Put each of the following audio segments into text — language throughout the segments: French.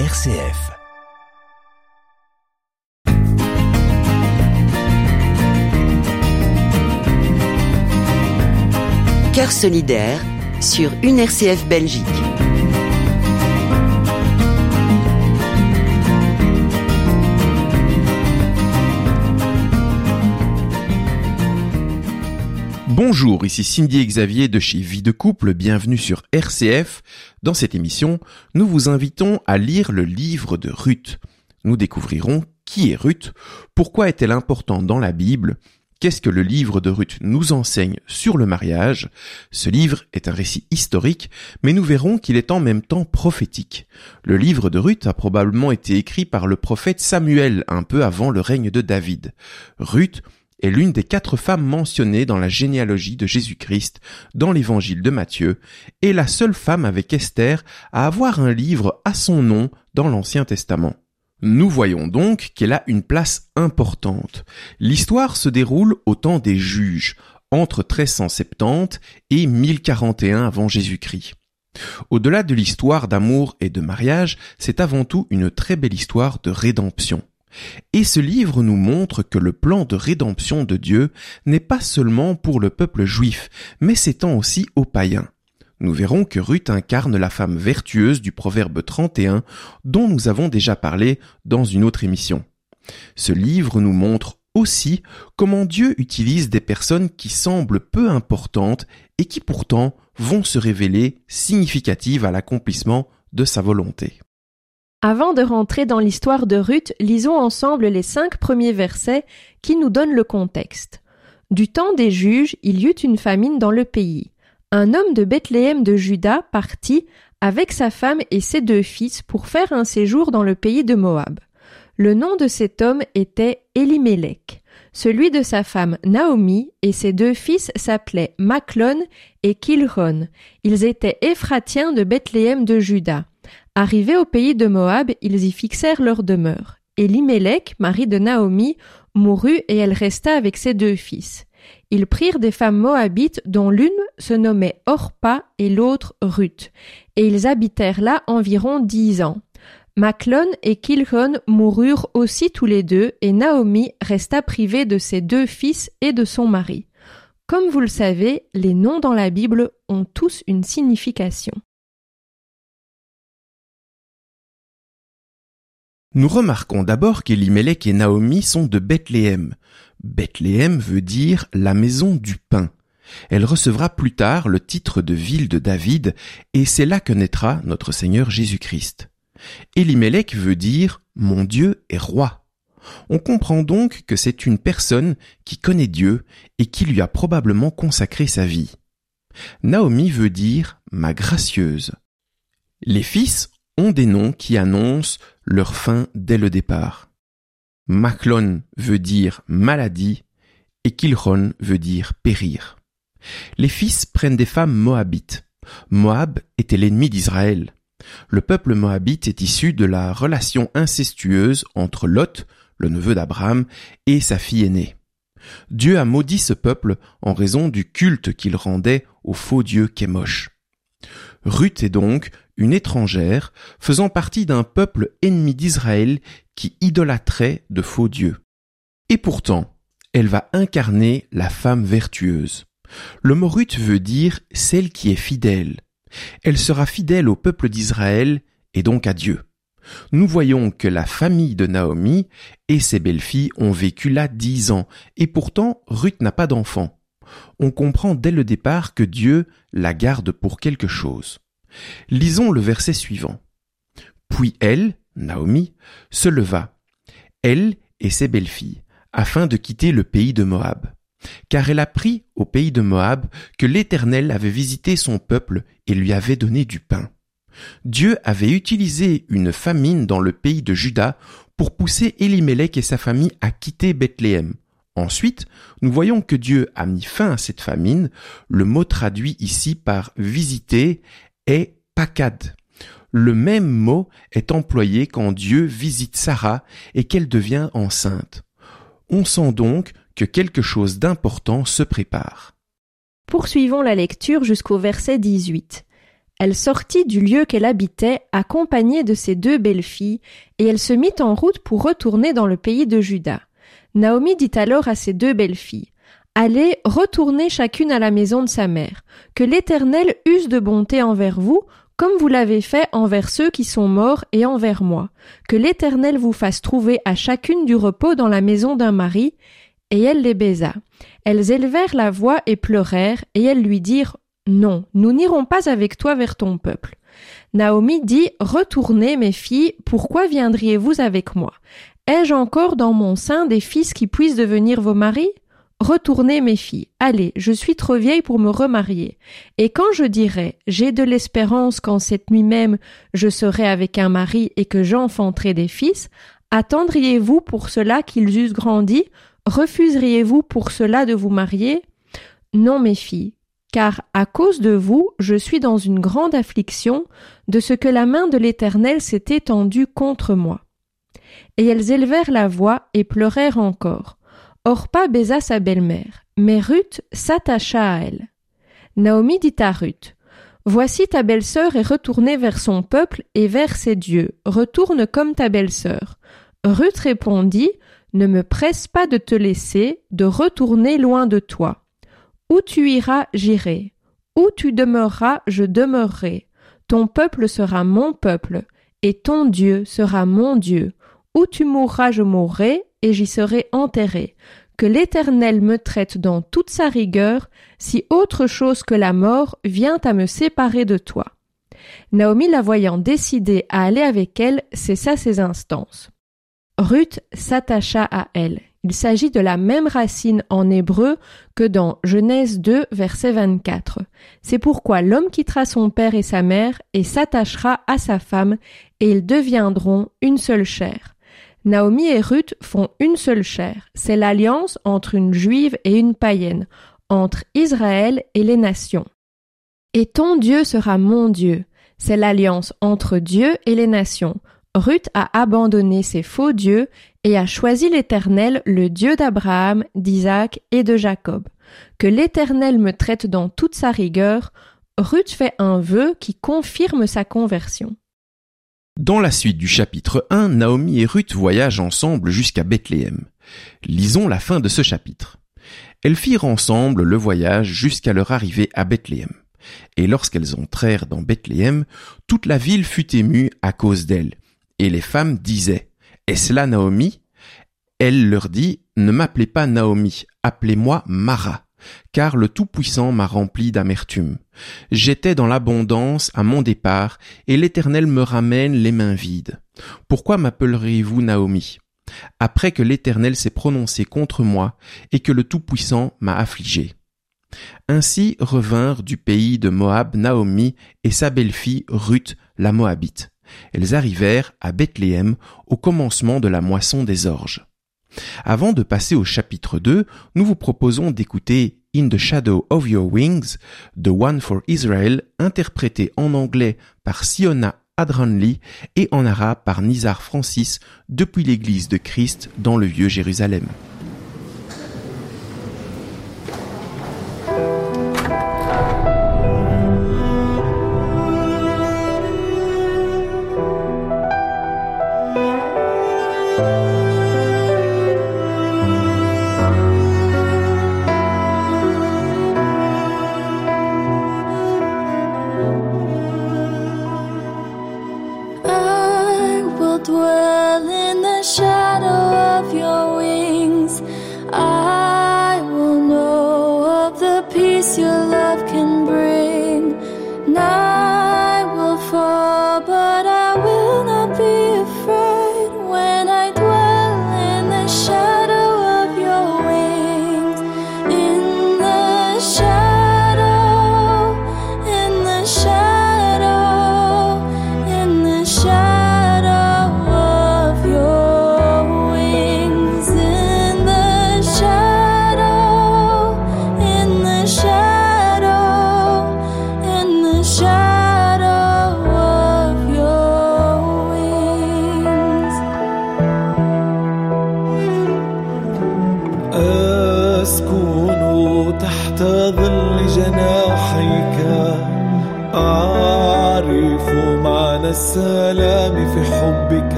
RCF. Cœur solidaire sur une RCF Belgique. Bonjour, ici Cindy Xavier de chez Vie de Couple, bienvenue sur RCF. Dans cette émission, nous vous invitons à lire le livre de Ruth. Nous découvrirons qui est Ruth, pourquoi est-elle importante dans la Bible, qu'est-ce que le livre de Ruth nous enseigne sur le mariage. Ce livre est un récit historique, mais nous verrons qu'il est en même temps prophétique. Le livre de Ruth a probablement été écrit par le prophète Samuel un peu avant le règne de David. Ruth est l'une des quatre femmes mentionnées dans la généalogie de Jésus-Christ dans l'évangile de Matthieu, et la seule femme avec Esther à avoir un livre à son nom dans l'Ancien Testament. Nous voyons donc qu'elle a une place importante. L'histoire se déroule au temps des juges, entre 1370 et 1041 avant Jésus-Christ. Au-delà de l'histoire d'amour et de mariage, c'est avant tout une très belle histoire de rédemption. Et ce livre nous montre que le plan de rédemption de Dieu n'est pas seulement pour le peuple juif, mais s'étend aussi aux païens. Nous verrons que Ruth incarne la femme vertueuse du proverbe 31 dont nous avons déjà parlé dans une autre émission. Ce livre nous montre aussi comment Dieu utilise des personnes qui semblent peu importantes et qui pourtant vont se révéler significatives à l'accomplissement de sa volonté. Avant de rentrer dans l'histoire de Ruth, lisons ensemble les cinq premiers versets qui nous donnent le contexte. Du temps des juges, il y eut une famine dans le pays. Un homme de Bethléem de Juda partit avec sa femme et ses deux fils pour faire un séjour dans le pays de Moab. Le nom de cet homme était Elimelech. Celui de sa femme Naomi et ses deux fils s'appelaient Maclon et Kilron. Ils étaient Éphratiens de Bethléem de Juda. Arrivés au pays de Moab, ils y fixèrent leur demeure. Elimelech, mari de Naomi, mourut et elle resta avec ses deux fils. Ils prirent des femmes moabites dont l'une se nommait Orpa et l'autre Ruth, et ils habitèrent là environ dix ans. Maclon et Kilron moururent aussi tous les deux, et Naomi resta privée de ses deux fils et de son mari. Comme vous le savez, les noms dans la Bible ont tous une signification. Nous remarquons d'abord qu'Elimelech et Naomi sont de Bethléem. Bethléem veut dire la maison du pain. Elle recevra plus tard le titre de ville de David, et c'est là que naîtra notre Seigneur Jésus-Christ. Elimelech veut dire mon Dieu est roi. On comprend donc que c'est une personne qui connaît Dieu et qui lui a probablement consacré sa vie. Naomi veut dire ma gracieuse. Les fils ont des noms qui annoncent leur fin dès le départ. Maclon veut dire maladie et Kilron veut dire périr. Les fils prennent des femmes moabites. Moab était l'ennemi d'Israël. Le peuple moabite est issu de la relation incestueuse entre Lot, le neveu d'Abraham, et sa fille aînée. Dieu a maudit ce peuple en raison du culte qu'il rendait au faux dieu Kémosh. Ruth est donc une étrangère faisant partie d'un peuple ennemi d'Israël qui idolâtrait de faux dieux. Et pourtant, elle va incarner la femme vertueuse. Le mot Ruth veut dire celle qui est fidèle, elle sera fidèle au peuple d'Israël et donc à Dieu. Nous voyons que la famille de Naomi et ses belles-filles ont vécu là dix ans, et pourtant Ruth n'a pas d'enfant. On comprend dès le départ que Dieu la garde pour quelque chose. Lisons le verset suivant. Puis elle, Naomi, se leva, elle et ses belles-filles, afin de quitter le pays de Moab car elle apprit au pays de Moab que l'Éternel avait visité son peuple et lui avait donné du pain. Dieu avait utilisé une famine dans le pays de Juda pour pousser Elimelech et sa famille à quitter Bethléem. Ensuite, nous voyons que Dieu a mis fin à cette famine. Le mot traduit ici par visiter est pakad. Le même mot est employé quand Dieu visite Sarah et qu'elle devient enceinte. On sent donc que quelque chose d'important se prépare. Poursuivons la lecture jusqu'au verset 18. Elle sortit du lieu qu'elle habitait, accompagnée de ses deux belles-filles, et elle se mit en route pour retourner dans le pays de Juda. Naomi dit alors à ses deux belles-filles, Allez, retournez chacune à la maison de sa mère. Que l'Éternel use de bonté envers vous, comme vous l'avez fait envers ceux qui sont morts et envers moi. Que l'Éternel vous fasse trouver à chacune du repos dans la maison d'un mari. Et elle les baisa. Elles élevèrent la voix et pleurèrent, et elles lui dirent Non, nous n'irons pas avec toi vers ton peuple. Naomi dit Retournez, mes filles, pourquoi viendriez-vous avec moi? Ai-je encore dans mon sein des fils qui puissent devenir vos maris? Retournez, mes filles, allez, je suis trop vieille pour me remarier. Et quand je dirai j'ai de l'espérance qu'en cette nuit même je serai avec un mari et que j'enfanterai des fils, attendriez-vous pour cela qu'ils eussent grandi? Refuseriez-vous pour cela de vous marier? Non, mes filles, car à cause de vous, je suis dans une grande affliction de ce que la main de l'Éternel s'est étendue contre moi. Et elles élevèrent la voix et pleurèrent encore. Orpa baisa sa belle-mère, mais Ruth s'attacha à elle. Naomi dit à Ruth, Voici ta belle-sœur est retournée vers son peuple et vers ses dieux. Retourne comme ta belle-sœur. Ruth répondit, Ne me presse pas de te laisser, de retourner loin de toi. Où tu iras, j'irai. Où tu demeureras, je demeurerai. Ton peuple sera mon peuple, et ton Dieu sera mon Dieu. Où tu mourras, je mourrai, et j'y serai enterré. Que l'Éternel me traite dans toute sa rigueur, si autre chose que la mort vient à me séparer de toi. Naomi la voyant décidée à aller avec elle, cessa ses instances. Ruth s'attacha à elle. Il s'agit de la même racine en hébreu que dans Genèse 2, verset 24. C'est pourquoi l'homme quittera son père et sa mère et s'attachera à sa femme, et ils deviendront une seule chair. Naomi et Ruth font une seule chair. C'est l'alliance entre une juive et une païenne, entre Israël et les nations. Et ton Dieu sera mon Dieu. C'est l'alliance entre Dieu et les nations. Ruth a abandonné ses faux dieux et a choisi l'Éternel, le Dieu d'Abraham, d'Isaac et de Jacob. Que l'Éternel me traite dans toute sa rigueur, Ruth fait un vœu qui confirme sa conversion. Dans la suite du chapitre 1, Naomi et Ruth voyagent ensemble jusqu'à Bethléem. Lisons la fin de ce chapitre. Elles firent ensemble le voyage jusqu'à leur arrivée à Bethléem. Et lorsqu'elles entrèrent dans Bethléem, toute la ville fut émue à cause d'elles. Et les femmes disaient, Est-ce là Naomi? Elle leur dit, Ne m'appelez pas Naomi, appelez-moi Mara car le Tout-Puissant m'a rempli d'amertume. J'étais dans l'abondance à mon départ, et l'Éternel me ramène les mains vides. Pourquoi m'appellerez-vous Naomi? Après que l'Éternel s'est prononcé contre moi, et que le Tout-Puissant m'a affligé. Ainsi revinrent du pays de Moab Naomi et sa belle-fille Ruth la Moabite. Elles arrivèrent à Bethléem au commencement de la moisson des orges. Avant de passer au chapitre 2, nous vous proposons d'écouter In the Shadow of Your Wings, The One for Israel, interprété en anglais par Siona Adranli et en arabe par Nizar Francis depuis l'église de Christ dans le Vieux Jérusalem.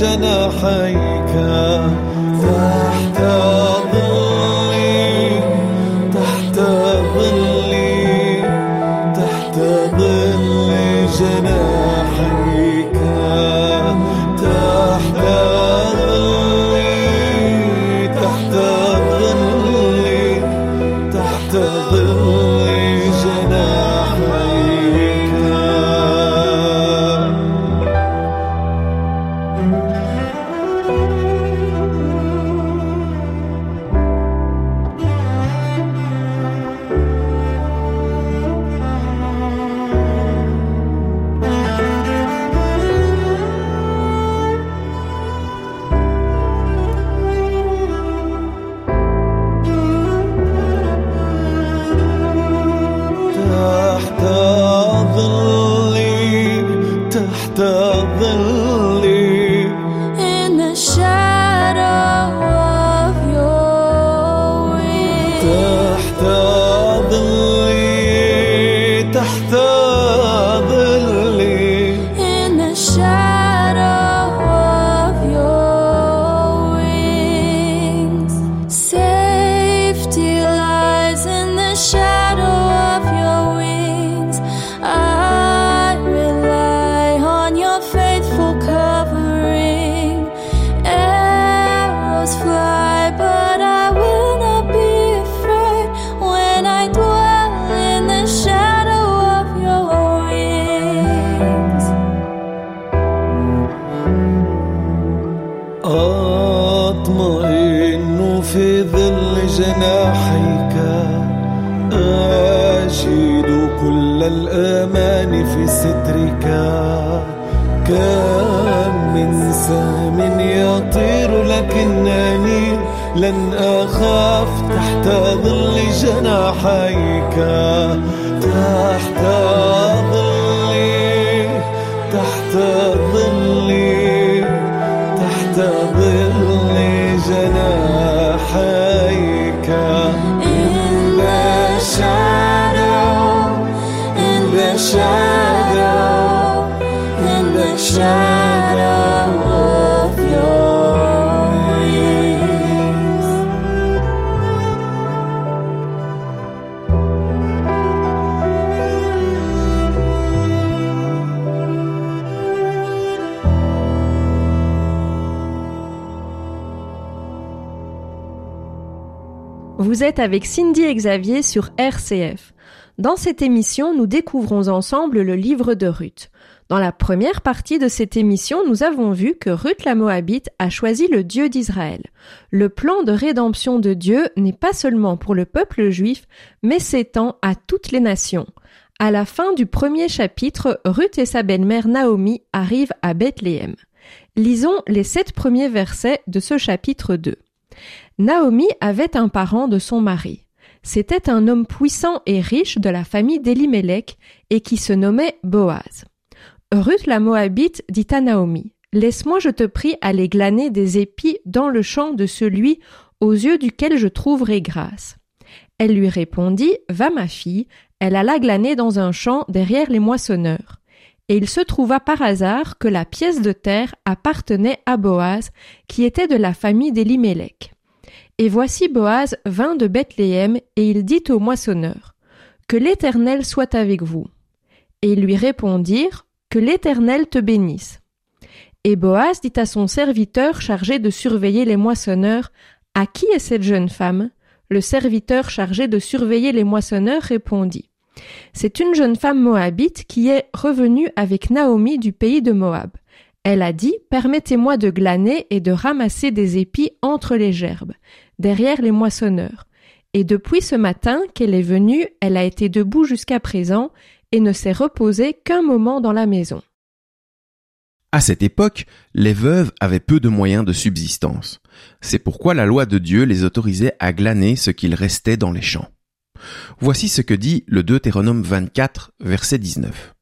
جناحي. الأمان في سترك. كم من سهم يطير لكنني لن أخاف تحت ظل جناحيك. تحت ظلي تحت avec Cindy Xavier sur RCF. Dans cette émission, nous découvrons ensemble le livre de Ruth. Dans la première partie de cette émission, nous avons vu que Ruth la Moabite a choisi le Dieu d'Israël. Le plan de rédemption de Dieu n'est pas seulement pour le peuple juif, mais s'étend à toutes les nations. À la fin du premier chapitre, Ruth et sa belle-mère Naomi arrivent à Bethléem. Lisons les sept premiers versets de ce chapitre 2. Naomi avait un parent de son mari. C'était un homme puissant et riche de la famille d'Elimelech et qui se nommait Boaz. Ruth la Moabite dit à Naomi, Laisse-moi, je te prie, aller glaner des épis dans le champ de celui aux yeux duquel je trouverai grâce. Elle lui répondit, Va ma fille, elle alla glaner dans un champ derrière les moissonneurs. Et il se trouva par hasard que la pièce de terre appartenait à Boaz, qui était de la famille d'Elimelech. Et voici Boaz vint de Bethléem, et il dit aux moissonneurs, Que l'Éternel soit avec vous. Et ils lui répondirent, Que l'Éternel te bénisse. Et Boaz dit à son serviteur chargé de surveiller les moissonneurs, À qui est cette jeune femme? Le serviteur chargé de surveiller les moissonneurs répondit, C'est une jeune femme moabite qui est revenue avec Naomi du pays de Moab. Elle a dit, Permettez-moi de glaner et de ramasser des épis entre les gerbes, derrière les moissonneurs. Et depuis ce matin qu'elle est venue, elle a été debout jusqu'à présent et ne s'est reposée qu'un moment dans la maison. À cette époque, les veuves avaient peu de moyens de subsistance. C'est pourquoi la loi de Dieu les autorisait à glaner ce qu'il restait dans les champs. Voici ce que dit le Deutéronome 24, verset 19.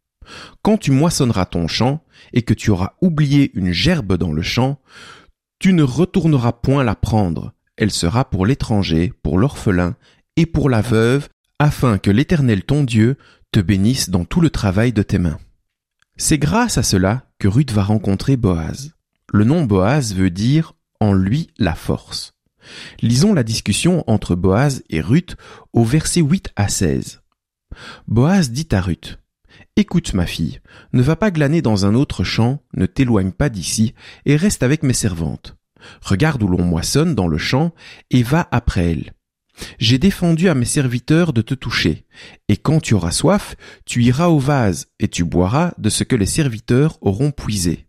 Quand tu moissonneras ton champ et que tu auras oublié une gerbe dans le champ, tu ne retourneras point la prendre, elle sera pour l'étranger, pour l'orphelin et pour la veuve, afin que l'Éternel ton Dieu te bénisse dans tout le travail de tes mains. C'est grâce à cela que Ruth va rencontrer Boaz. Le nom Boaz veut dire en lui la force. Lisons la discussion entre Boaz et Ruth au verset 8 à 16. Boaz dit à Ruth, Écoute ma fille, ne va pas glaner dans un autre champ, ne t'éloigne pas d'ici, et reste avec mes servantes. Regarde où l'on moissonne dans le champ, et va après elles. J'ai défendu à mes serviteurs de te toucher, et quand tu auras soif, tu iras au vase, et tu boiras de ce que les serviteurs auront puisé.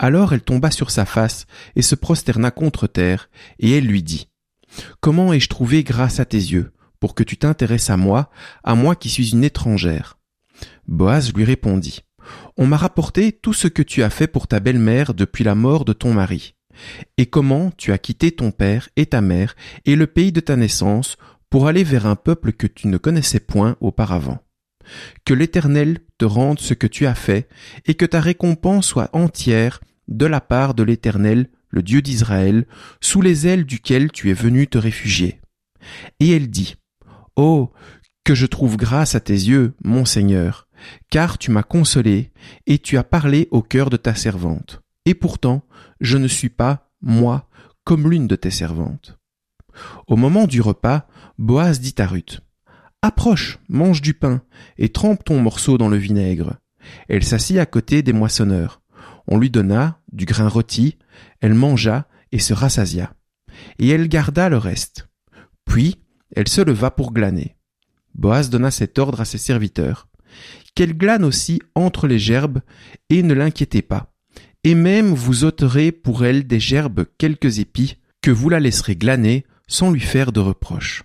Alors elle tomba sur sa face, et se prosterna contre terre, et elle lui dit, Comment ai-je trouvé grâce à tes yeux, pour que tu t'intéresses à moi, à moi qui suis une étrangère? Boaz lui répondit, On m'a rapporté tout ce que tu as fait pour ta belle-mère depuis la mort de ton mari, et comment tu as quitté ton père et ta mère et le pays de ta naissance pour aller vers un peuple que tu ne connaissais point auparavant. Que l'Éternel te rende ce que tu as fait, et que ta récompense soit entière de la part de l'Éternel, le Dieu d'Israël, sous les ailes duquel tu es venu te réfugier. Et elle dit, Oh, que je trouve grâce à tes yeux, mon Seigneur, car tu m'as consolé, et tu as parlé au cœur de ta servante. Et pourtant, je ne suis pas, moi, comme l'une de tes servantes. Au moment du repas, Boaz dit à Ruth, Approche, mange du pain, et trempe ton morceau dans le vinaigre. Elle s'assit à côté des moissonneurs. On lui donna du grain rôti, elle mangea et se rassasia. Et elle garda le reste. Puis, elle se leva pour glaner. Boaz donna cet ordre à ses serviteurs. Qu'elle glane aussi entre les gerbes, et ne l'inquiétez pas. Et même vous ôterez pour elle des gerbes quelques épis, que vous la laisserez glaner sans lui faire de reproches.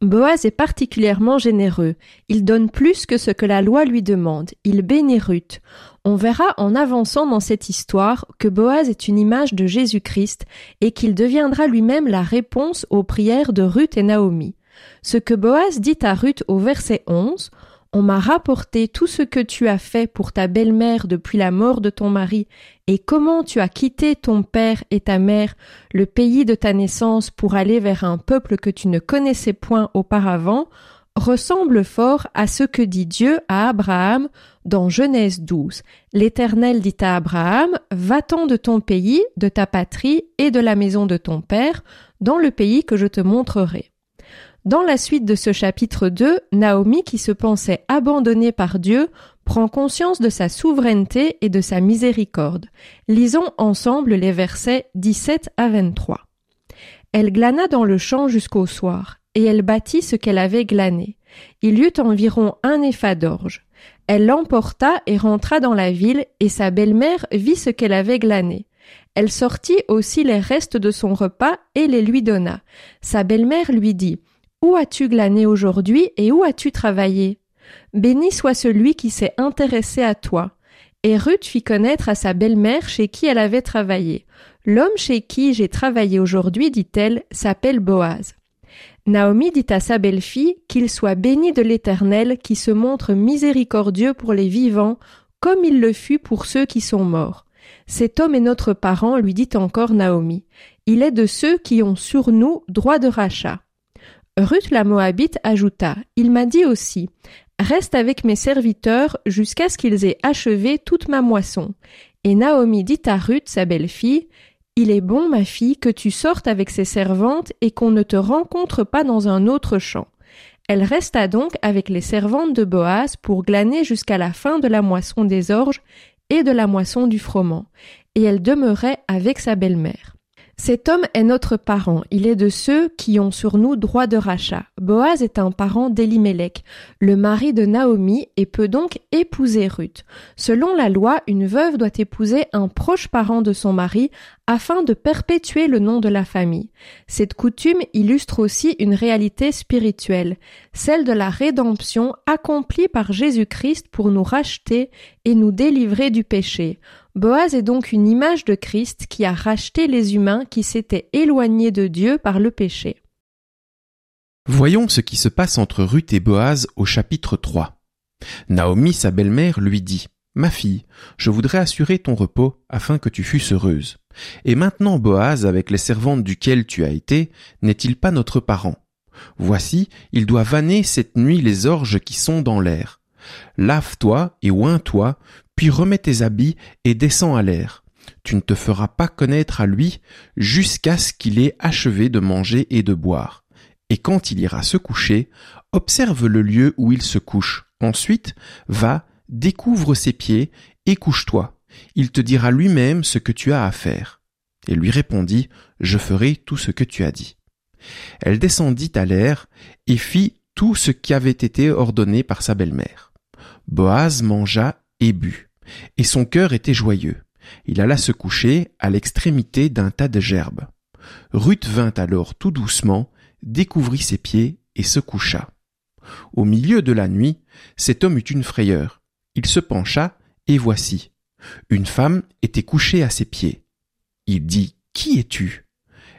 Boaz est particulièrement généreux. Il donne plus que ce que la loi lui demande. Il bénit Ruth. On verra en avançant dans cette histoire que Boaz est une image de Jésus-Christ et qu'il deviendra lui-même la réponse aux prières de Ruth et Naomi. Ce que Boaz dit à Ruth au verset 11, on m'a rapporté tout ce que tu as fait pour ta belle-mère depuis la mort de ton mari, et comment tu as quitté ton père et ta mère, le pays de ta naissance, pour aller vers un peuple que tu ne connaissais point auparavant, ressemble fort à ce que dit Dieu à Abraham dans Genèse 12. L'Éternel dit à Abraham, Va-t'en de ton pays, de ta patrie et de la maison de ton père, dans le pays que je te montrerai. Dans la suite de ce chapitre 2, Naomi, qui se pensait abandonnée par Dieu, prend conscience de sa souveraineté et de sa miséricorde. Lisons ensemble les versets 17 à 23. Elle glana dans le champ jusqu'au soir, et elle bâtit ce qu'elle avait glané. Il y eut environ un épha d'orge. Elle l'emporta et rentra dans la ville, et sa belle-mère vit ce qu'elle avait glané. Elle sortit aussi les restes de son repas et les lui donna. Sa belle-mère lui dit où as-tu glané aujourd'hui et où as-tu travaillé? Béni soit celui qui s'est intéressé à toi. Et Ruth fit connaître à sa belle-mère chez qui elle avait travaillé. L'homme chez qui j'ai travaillé aujourd'hui, dit-elle, s'appelle Boaz. Naomi dit à sa belle-fille qu'il soit béni de l'Éternel qui se montre miséricordieux pour les vivants, comme il le fut pour ceux qui sont morts. Cet homme est notre parent, lui dit encore Naomi. Il est de ceux qui ont sur nous droit de rachat. Ruth la Moabite ajouta, Il m'a dit aussi, Reste avec mes serviteurs jusqu'à ce qu'ils aient achevé toute ma moisson. Et Naomi dit à Ruth, sa belle-fille, Il est bon, ma fille, que tu sortes avec ses servantes et qu'on ne te rencontre pas dans un autre champ. Elle resta donc avec les servantes de Boaz pour glaner jusqu'à la fin de la moisson des orges et de la moisson du froment, et elle demeurait avec sa belle-mère. Cet homme est notre parent, il est de ceux qui ont sur nous droit de rachat. Boaz est un parent d'Elimelech, le mari de Naomi, et peut donc épouser Ruth. Selon la loi, une veuve doit épouser un proche parent de son mari afin de perpétuer le nom de la famille. Cette coutume illustre aussi une réalité spirituelle, celle de la rédemption accomplie par Jésus-Christ pour nous racheter et nous délivrer du péché. Boaz est donc une image de Christ qui a racheté les humains qui s'étaient éloignés de Dieu par le péché. Voyons ce qui se passe entre Ruth et Boaz au chapitre 3. Naomi, sa belle-mère, lui dit Ma fille, je voudrais assurer ton repos afin que tu fusses heureuse. Et maintenant Boaz, avec les servantes duquel tu as été, n'est-il pas notre parent? Voici, il doit vanner cette nuit les orges qui sont dans l'air. Lave-toi et oins-toi, puis remets tes habits et descends à l'air. Tu ne te feras pas connaître à lui jusqu'à ce qu'il ait achevé de manger et de boire. Et quand il ira se coucher, observe le lieu où il se couche. Ensuite, va, découvre ses pieds et couche-toi. Il te dira lui-même ce que tu as à faire. Et lui répondit, Je ferai tout ce que tu as dit. Elle descendit à l'air et fit tout ce qui avait été ordonné par sa belle-mère. Boaz mangea et but, et son cœur était joyeux. Il alla se coucher à l'extrémité d'un tas de gerbes. Ruth vint alors tout doucement, découvrit ses pieds et se coucha. Au milieu de la nuit, cet homme eut une frayeur. Il se pencha, et voici. Une femme était couchée à ses pieds. Il dit, Qui es-tu?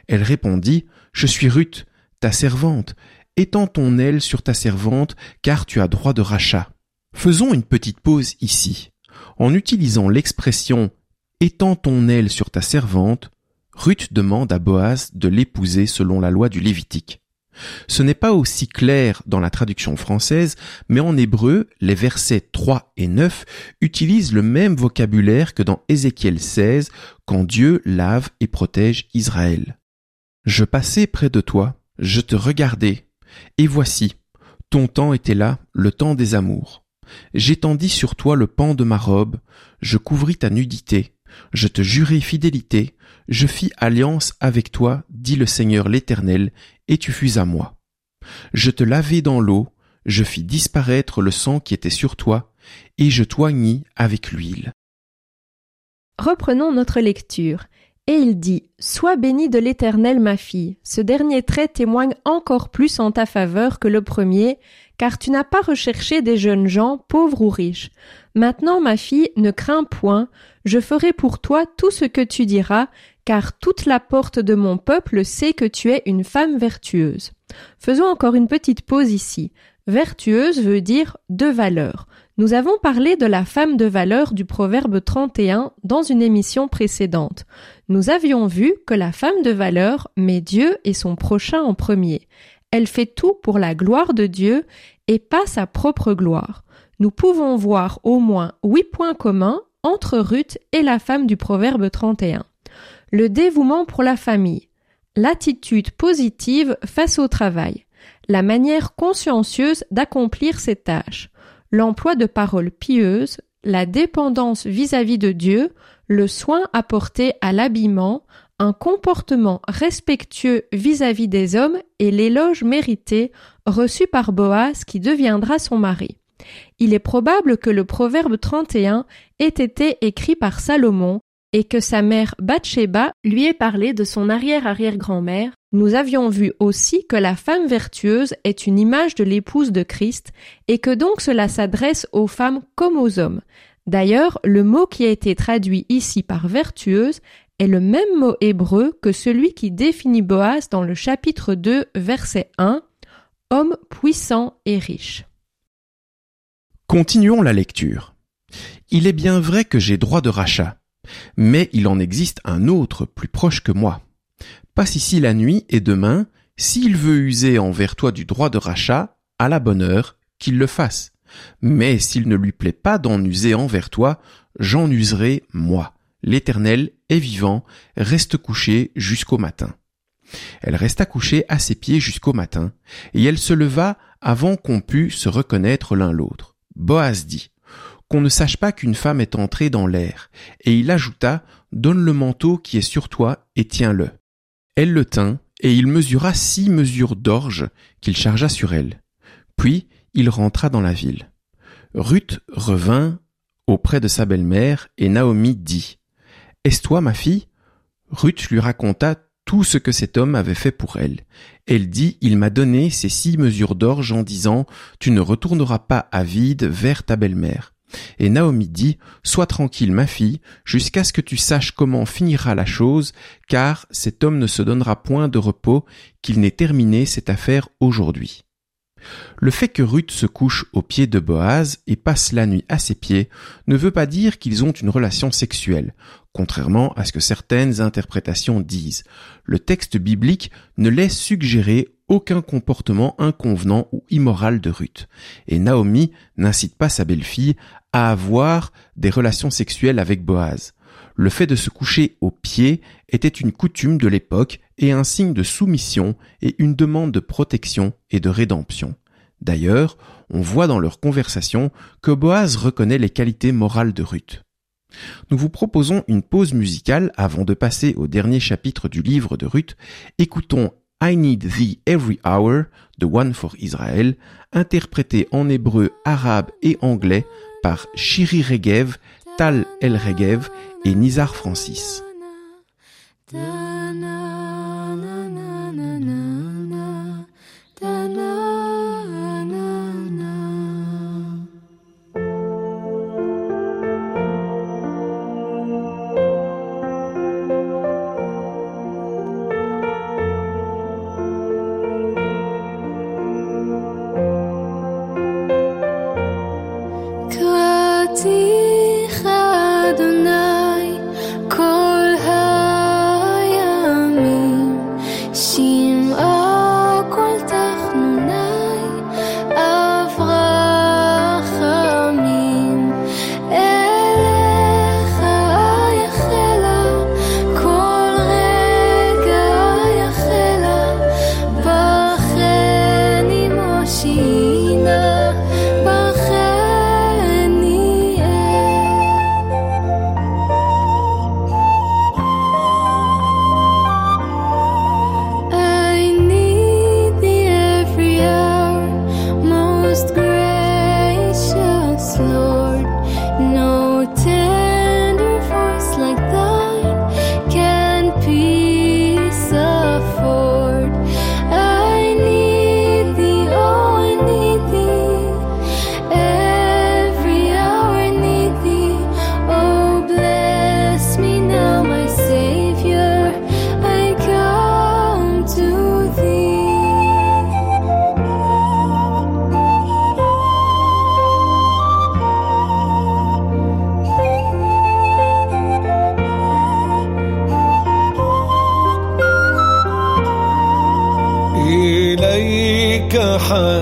Elle répondit, Je suis Ruth, ta servante. Étends ton aile sur ta servante, car tu as droit de rachat. Faisons une petite pause ici. En utilisant l'expression Étends ton aile sur ta servante, Ruth demande à Boaz de l'épouser selon la loi du Lévitique. Ce n'est pas aussi clair dans la traduction française, mais en hébreu, les versets 3 et 9 utilisent le même vocabulaire que dans Ézéchiel 16, quand Dieu lave et protège Israël. Je passais près de toi, je te regardais, et voici, ton temps était là, le temps des amours. J'étendis sur toi le pan de ma robe, je couvris ta nudité, je te jurai fidélité, je fis alliance avec toi, dit le Seigneur l'Éternel, et tu fus à moi. Je te lavai dans l'eau, je fis disparaître le sang qui était sur toi, et je t'oignis avec l'huile. Reprenons notre lecture. Et il dit, Sois bénie de l'Éternel, ma fille. Ce dernier trait témoigne encore plus en ta faveur que le premier, car tu n'as pas recherché des jeunes gens, pauvres ou riches. Maintenant, ma fille, ne crains point, je ferai pour toi tout ce que tu diras, car toute la porte de mon peuple sait que tu es une femme vertueuse. Faisons encore une petite pause ici. Vertueuse veut dire de valeur. Nous avons parlé de la femme de valeur du proverbe 31 dans une émission précédente. Nous avions vu que la femme de valeur met Dieu et son prochain en premier. Elle fait tout pour la gloire de Dieu et pas sa propre gloire. Nous pouvons voir au moins huit points communs entre Ruth et la femme du proverbe 31. Le dévouement pour la famille, l'attitude positive face au travail, la manière consciencieuse d'accomplir ses tâches, l'emploi de paroles pieuses, la dépendance vis-à-vis de Dieu, le soin apporté à l'habillement, un comportement respectueux vis-à-vis des hommes et l'éloge mérité reçu par Boaz qui deviendra son mari. Il est probable que le proverbe 31 ait été écrit par Salomon et que sa mère Bathsheba lui ait parlé de son arrière-arrière-grand-mère, nous avions vu aussi que la femme vertueuse est une image de l'épouse de Christ et que donc cela s'adresse aux femmes comme aux hommes. D'ailleurs, le mot qui a été traduit ici par vertueuse est le même mot hébreu que celui qui définit Boaz dans le chapitre 2, verset 1, homme puissant et riche. Continuons la lecture. Il est bien vrai que j'ai droit de rachat, mais il en existe un autre plus proche que moi. Passe ici la nuit et demain, s'il veut user envers toi du droit de rachat, à la bonne heure, qu'il le fasse. Mais s'il ne lui plaît pas d'en user envers toi, j'en userai moi. L'Éternel est vivant, reste couché jusqu'au matin. Elle resta couchée à ses pieds jusqu'au matin, et elle se leva avant qu'on pût se reconnaître l'un l'autre. Boaz dit, qu'on ne sache pas qu'une femme est entrée dans l'air, et il ajouta, donne le manteau qui est sur toi et tiens-le. Elle le tint, et il mesura six mesures d'orge qu'il chargea sur elle. Puis il rentra dans la ville. Ruth revint auprès de sa belle-mère, et Naomi dit, Est-ce toi ma fille? Ruth lui raconta tout ce que cet homme avait fait pour elle. Elle dit, il m'a donné ces six mesures d'orge en disant, tu ne retourneras pas à vide vers ta belle-mère. Et Naomi dit, Sois tranquille, ma fille, jusqu'à ce que tu saches comment finira la chose, car cet homme ne se donnera point de repos qu'il n'ait terminé cette affaire aujourd'hui. Le fait que Ruth se couche aux pieds de Boaz et passe la nuit à ses pieds ne veut pas dire qu'ils ont une relation sexuelle, contrairement à ce que certaines interprétations disent. Le texte biblique ne laisse suggérer aucun comportement inconvenant ou immoral de Ruth, et Naomi n'incite pas sa belle-fille à avoir des relations sexuelles avec Boaz. Le fait de se coucher aux pieds était une coutume de l'époque et un signe de soumission et une demande de protection et de rédemption. D'ailleurs, on voit dans leur conversation que Boaz reconnaît les qualités morales de Ruth. Nous vous proposons une pause musicale avant de passer au dernier chapitre du livre de Ruth. Écoutons I Need Thee Every Hour de One for Israel, interprété en hébreu, arabe et anglais par Shiri Regev, Tal El Regev et Nizar Francis.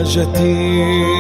حاجتي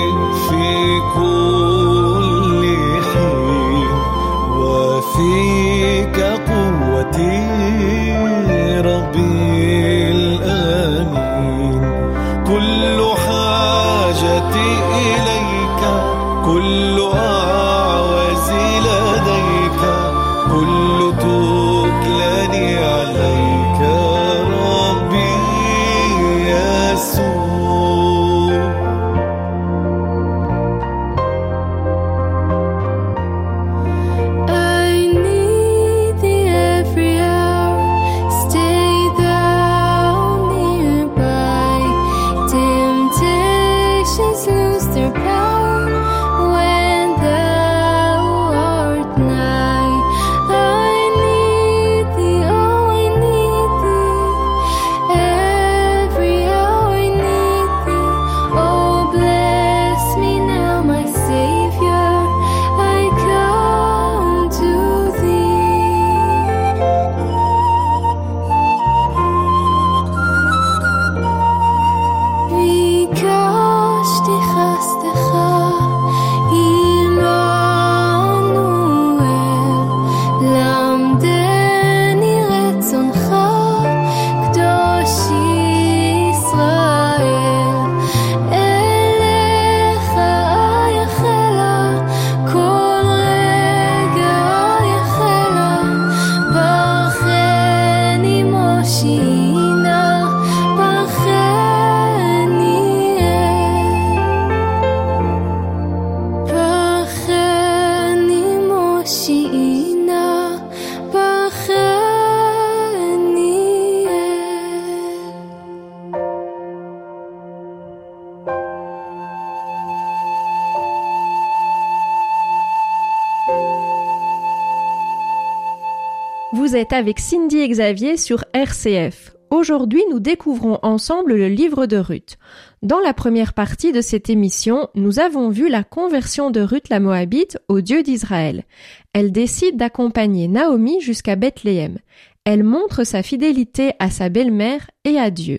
Avec Cindy Xavier sur RCF. Aujourd'hui, nous découvrons ensemble le livre de Ruth. Dans la première partie de cette émission, nous avons vu la conversion de Ruth la Moabite au Dieu d'Israël. Elle décide d'accompagner Naomi jusqu'à Bethléem. Elle montre sa fidélité à sa belle-mère et à Dieu.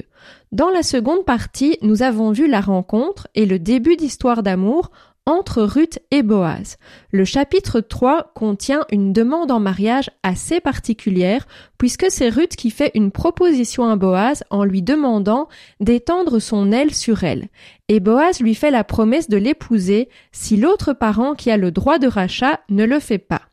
Dans la seconde partie, nous avons vu la rencontre et le début d'histoire d'amour entre Ruth et Boaz. Le chapitre 3 contient une demande en mariage assez particulière puisque c'est Ruth qui fait une proposition à Boaz en lui demandant d'étendre son aile sur elle. Et Boaz lui fait la promesse de l'épouser si l'autre parent qui a le droit de rachat ne le fait pas.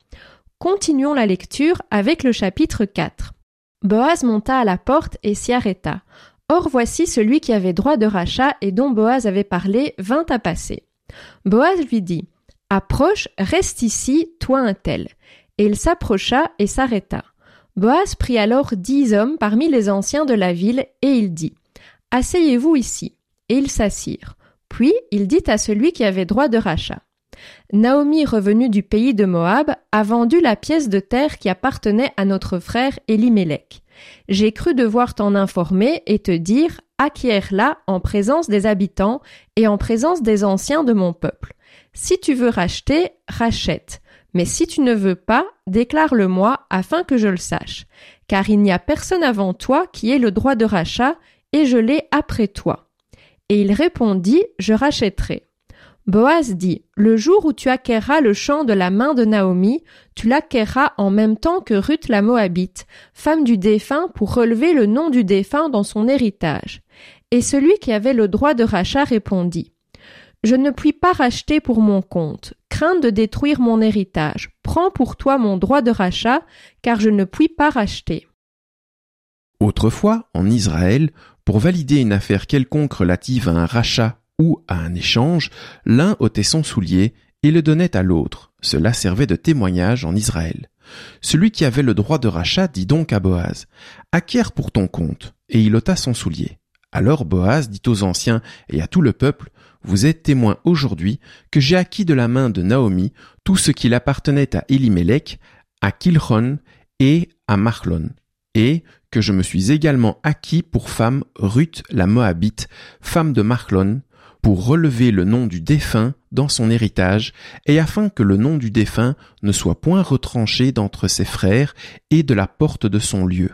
Continuons la lecture avec le chapitre 4. Boaz monta à la porte et s'y arrêta. Or voici celui qui avait droit de rachat et dont Boaz avait parlé vint à passer. Boaz lui dit Approche, reste ici, toi un tel. Et il s'approcha et s'arrêta. Boaz prit alors dix hommes parmi les anciens de la ville, et il dit Asseyez-vous ici. Et ils s'assirent. Puis il dit à celui qui avait droit de rachat Naomi, revenue du pays de Moab, a vendu la pièce de terre qui appartenait à notre frère Elimelech. J'ai cru devoir t'en informer et te dire acquiert-la en présence des habitants et en présence des anciens de mon peuple. Si tu veux racheter, rachète. Mais si tu ne veux pas, déclare-le-moi afin que je le sache. Car il n'y a personne avant toi qui ait le droit de rachat, et je l'ai après toi. Et il répondit, je rachèterai. Boaz dit, Le jour où tu acquerras le champ de la main de Naomi, tu l'acquerras en même temps que Ruth la Moabite, femme du défunt, pour relever le nom du défunt dans son héritage. Et celui qui avait le droit de rachat répondit, Je ne puis pas racheter pour mon compte, crainte de détruire mon héritage. Prends pour toi mon droit de rachat, car je ne puis pas racheter. Autrefois, en Israël, pour valider une affaire quelconque relative à un rachat ou à un échange, l'un ôtait son soulier et le donnait à l'autre. Cela servait de témoignage en Israël. Celui qui avait le droit de rachat dit donc à Boaz, Acquiert pour ton compte, et il ôta son soulier. Alors Boaz dit aux anciens et à tout le peuple, Vous êtes témoins aujourd'hui que j'ai acquis de la main de Naomi tout ce qu'il appartenait à Elimelech, à Kilchon et à Machlon, et que je me suis également acquis pour femme Ruth la Moabite, femme de Machlon, pour relever le nom du défunt dans son héritage, et afin que le nom du défunt ne soit point retranché d'entre ses frères et de la porte de son lieu.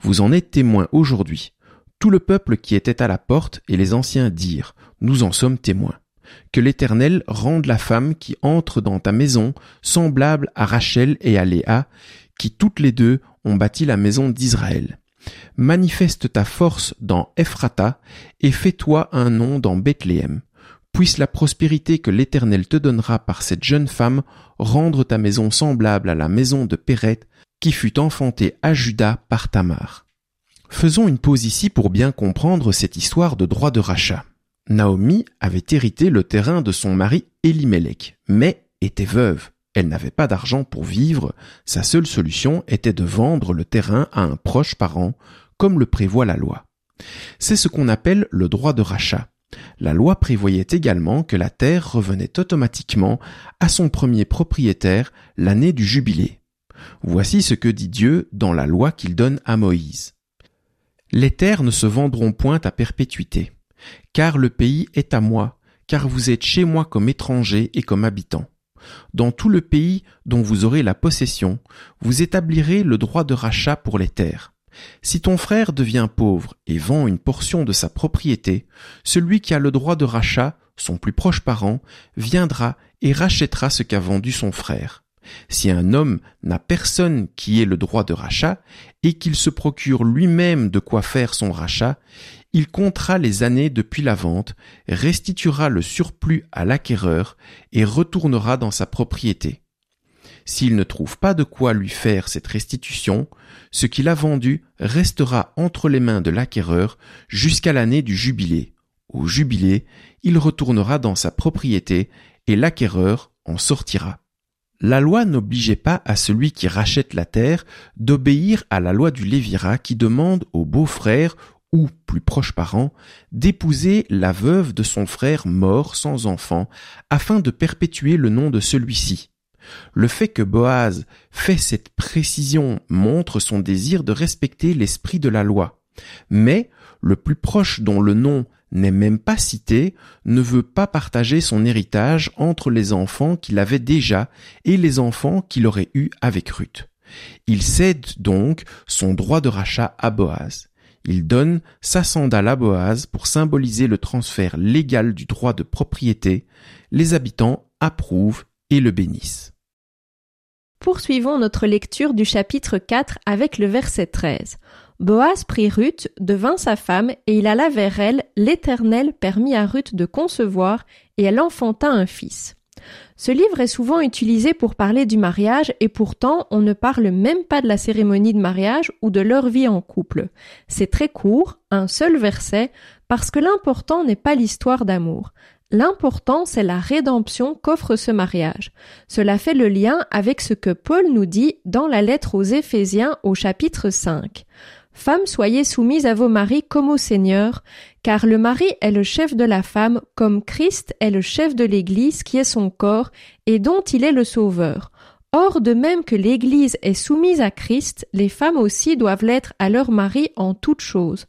Vous en êtes témoins aujourd'hui. Tout le peuple qui était à la porte et les anciens dirent, Nous en sommes témoins. Que l'Éternel rende la femme qui entre dans ta maison semblable à Rachel et à Léa, qui toutes les deux ont bâti la maison d'Israël. Manifeste ta force dans Ephrata et fais-toi un nom dans Bethléem. Puisse la prospérité que l'Éternel te donnera par cette jeune femme rendre ta maison semblable à la maison de Péret qui fut enfantée à Juda par Tamar. Faisons une pause ici pour bien comprendre cette histoire de droit de rachat. Naomi avait hérité le terrain de son mari Elimelech, mais était veuve. Elle n'avait pas d'argent pour vivre, sa seule solution était de vendre le terrain à un proche parent, comme le prévoit la loi. C'est ce qu'on appelle le droit de rachat. La loi prévoyait également que la terre revenait automatiquement à son premier propriétaire l'année du jubilé. Voici ce que dit Dieu dans la loi qu'il donne à Moïse. Les terres ne se vendront point à perpétuité, car le pays est à moi, car vous êtes chez moi comme étrangers et comme habitants. Dans tout le pays dont vous aurez la possession, vous établirez le droit de rachat pour les terres. Si ton frère devient pauvre et vend une portion de sa propriété, celui qui a le droit de rachat, son plus proche parent, viendra et rachètera ce qu'a vendu son frère. Si un homme n'a personne qui ait le droit de rachat, et qu'il se procure lui-même de quoi faire son rachat, il comptera les années depuis la vente, restituera le surplus à l'acquéreur et retournera dans sa propriété. S'il ne trouve pas de quoi lui faire cette restitution, ce qu'il a vendu restera entre les mains de l'acquéreur jusqu'à l'année du jubilé. Au jubilé, il retournera dans sa propriété et l'acquéreur en sortira. La loi n'obligeait pas à celui qui rachète la terre d'obéir à la loi du Lévira qui demande au beau-frère ou plus proche parent d'épouser la veuve de son frère mort sans enfant afin de perpétuer le nom de celui-ci. Le fait que Boaz fait cette précision montre son désir de respecter l'esprit de la loi. Mais le plus proche dont le nom n'est même pas cité ne veut pas partager son héritage entre les enfants qu'il avait déjà et les enfants qu'il aurait eus avec Ruth. Il cède donc son droit de rachat à Boaz. Il donne sa sandale à Boaz pour symboliser le transfert légal du droit de propriété. Les habitants approuvent et le bénissent. Poursuivons notre lecture du chapitre 4 avec le verset 13. Boaz prit Ruth, devint sa femme, et il alla vers elle, l'Éternel permit à Ruth de concevoir, et elle enfanta un fils. Ce livre est souvent utilisé pour parler du mariage et pourtant on ne parle même pas de la cérémonie de mariage ou de leur vie en couple. C'est très court, un seul verset, parce que l'important n'est pas l'histoire d'amour. L'important, c'est la rédemption qu'offre ce mariage. Cela fait le lien avec ce que Paul nous dit dans la lettre aux Éphésiens au chapitre 5. Femmes, soyez soumises à vos maris comme au Seigneur, car le mari est le chef de la femme, comme Christ est le chef de l'Église qui est son corps, et dont il est le sauveur. Or, de même que l'Église est soumise à Christ, les femmes aussi doivent l'être à leur mari en toutes choses.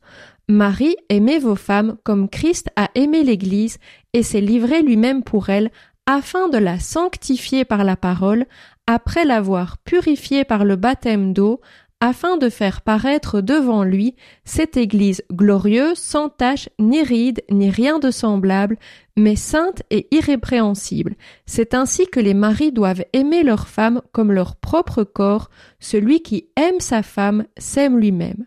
Marie, aimez vos femmes comme Christ a aimé l'Église et s'est livré lui-même pour elle, afin de la sanctifier par la parole, après l'avoir purifiée par le baptême d'eau, afin de faire paraître devant lui cette Église glorieuse, sans tache, ni ride, ni rien de semblable, mais sainte et irrépréhensible. C'est ainsi que les maris doivent aimer leur femme comme leur propre corps, celui qui aime sa femme s'aime lui-même.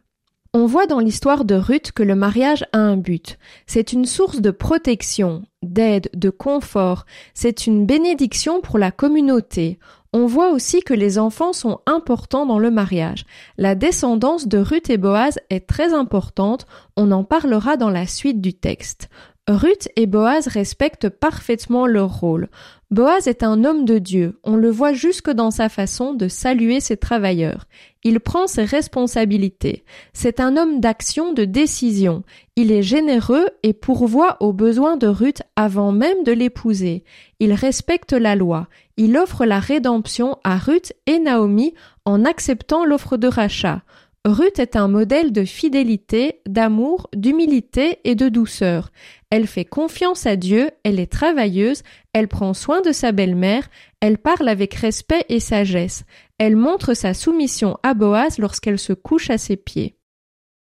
On voit dans l'histoire de Ruth que le mariage a un but. C'est une source de protection, d'aide, de confort. C'est une bénédiction pour la communauté. On voit aussi que les enfants sont importants dans le mariage. La descendance de Ruth et Boaz est très importante. On en parlera dans la suite du texte. Ruth et Boaz respectent parfaitement leur rôle. Boaz est un homme de Dieu, on le voit jusque dans sa façon de saluer ses travailleurs. Il prend ses responsabilités. C'est un homme d'action, de décision. Il est généreux et pourvoit aux besoins de Ruth avant même de l'épouser. Il respecte la loi. Il offre la rédemption à Ruth et Naomi en acceptant l'offre de rachat. Ruth est un modèle de fidélité, d'amour, d'humilité et de douceur. Elle fait confiance à Dieu, elle est travailleuse, elle prend soin de sa belle-mère, elle parle avec respect et sagesse. Elle montre sa soumission à Boaz lorsqu'elle se couche à ses pieds.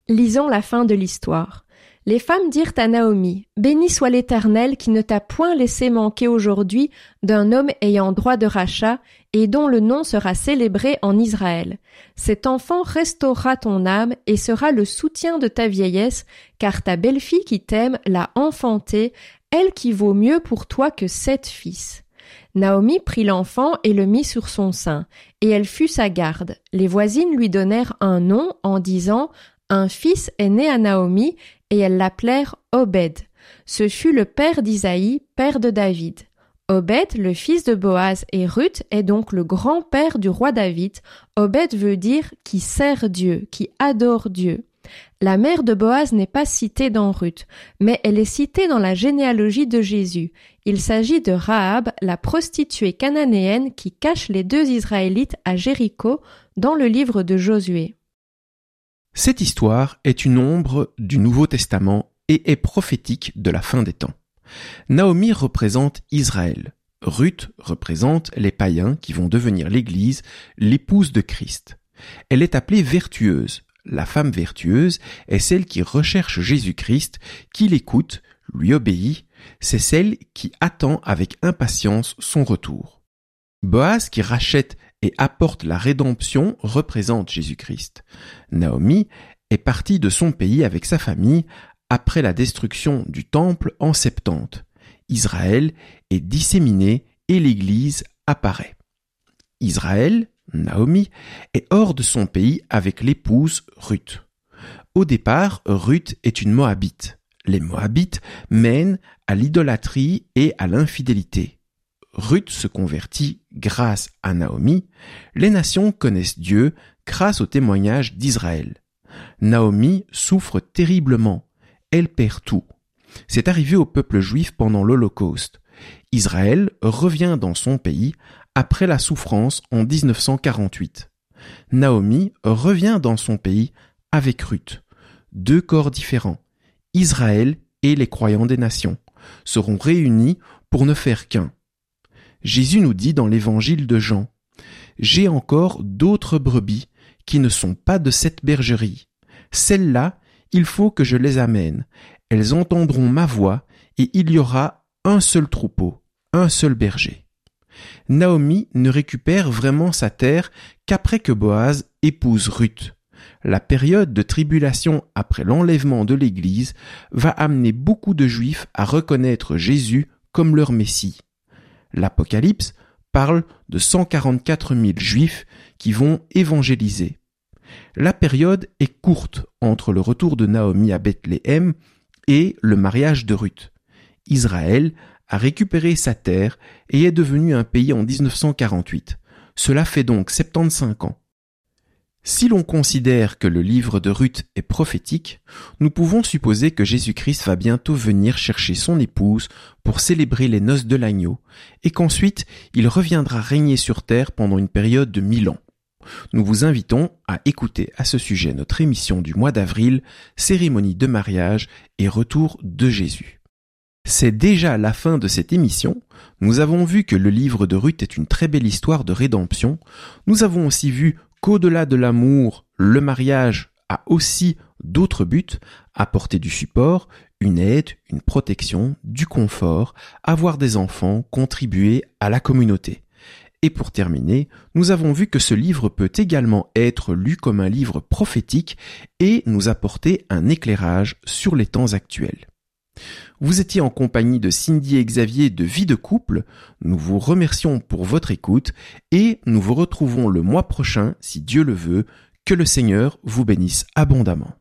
Lisons la fin de l'histoire. Les femmes dirent à Naomi, Béni soit l'Éternel qui ne t'a point laissé manquer aujourd'hui d'un homme ayant droit de rachat et dont le nom sera célébré en Israël. Cet enfant restaurera ton âme et sera le soutien de ta vieillesse, car ta belle-fille qui t'aime l'a enfanté, elle qui vaut mieux pour toi que sept fils. Naomi prit l'enfant et le mit sur son sein, et elle fut sa garde. Les voisines lui donnèrent un nom en disant un fils est né à Naomi, et elles l'appelèrent Obed. Ce fut le père d'Isaïe, père de David. Obed, le fils de Boaz et Ruth, est donc le grand-père du roi David. Obed veut dire qui sert Dieu, qui adore Dieu. La mère de Boaz n'est pas citée dans Ruth, mais elle est citée dans la généalogie de Jésus. Il s'agit de Rahab, la prostituée cananéenne qui cache les deux Israélites à Jéricho dans le livre de Josué. Cette histoire est une ombre du Nouveau Testament et est prophétique de la fin des temps. Naomi représente Israël. Ruth représente les païens qui vont devenir l'Église, l'épouse de Christ. Elle est appelée vertueuse. La femme vertueuse est celle qui recherche Jésus-Christ, qui l'écoute, lui obéit, c'est celle qui attend avec impatience son retour. Boaz qui rachète et apporte la rédemption représente Jésus-Christ. Naomi est partie de son pays avec sa famille après la destruction du temple en Septante. Israël est disséminé et l'Église apparaît. Israël, Naomi, est hors de son pays avec l'épouse Ruth. Au départ, Ruth est une Moabite. Les Moabites mènent à l'idolâtrie et à l'infidélité. Ruth se convertit grâce à Naomi, les nations connaissent Dieu grâce au témoignage d'Israël. Naomi souffre terriblement, elle perd tout. C'est arrivé au peuple juif pendant l'Holocauste. Israël revient dans son pays après la souffrance en 1948. Naomi revient dans son pays avec Ruth. deux corps différents, Israël et les croyants des nations, seront réunis pour ne faire qu'un. Jésus nous dit dans l'évangile de Jean, J'ai encore d'autres brebis qui ne sont pas de cette bergerie. Celles-là, il faut que je les amène. Elles entendront ma voix et il y aura un seul troupeau, un seul berger. Naomi ne récupère vraiment sa terre qu'après que Boaz épouse Ruth. La période de tribulation après l'enlèvement de l'Église va amener beaucoup de Juifs à reconnaître Jésus comme leur Messie. L'Apocalypse parle de 144 000 Juifs qui vont évangéliser. La période est courte entre le retour de Naomi à Bethléem et le mariage de Ruth. Israël a récupéré sa terre et est devenu un pays en 1948. Cela fait donc 75 ans. Si l'on considère que le livre de Ruth est prophétique, nous pouvons supposer que Jésus-Christ va bientôt venir chercher son épouse pour célébrer les noces de l'agneau, et qu'ensuite il reviendra régner sur terre pendant une période de mille ans. Nous vous invitons à écouter à ce sujet notre émission du mois d'avril, cérémonie de mariage et retour de Jésus. C'est déjà la fin de cette émission. Nous avons vu que le livre de Ruth est une très belle histoire de rédemption. Nous avons aussi vu qu'au-delà de l'amour, le mariage a aussi d'autres buts, apporter du support, une aide, une protection, du confort, avoir des enfants, contribuer à la communauté. Et pour terminer, nous avons vu que ce livre peut également être lu comme un livre prophétique et nous apporter un éclairage sur les temps actuels. Vous étiez en compagnie de Cindy et Xavier de Vie de couple. Nous vous remercions pour votre écoute et nous vous retrouvons le mois prochain, si Dieu le veut. Que le Seigneur vous bénisse abondamment.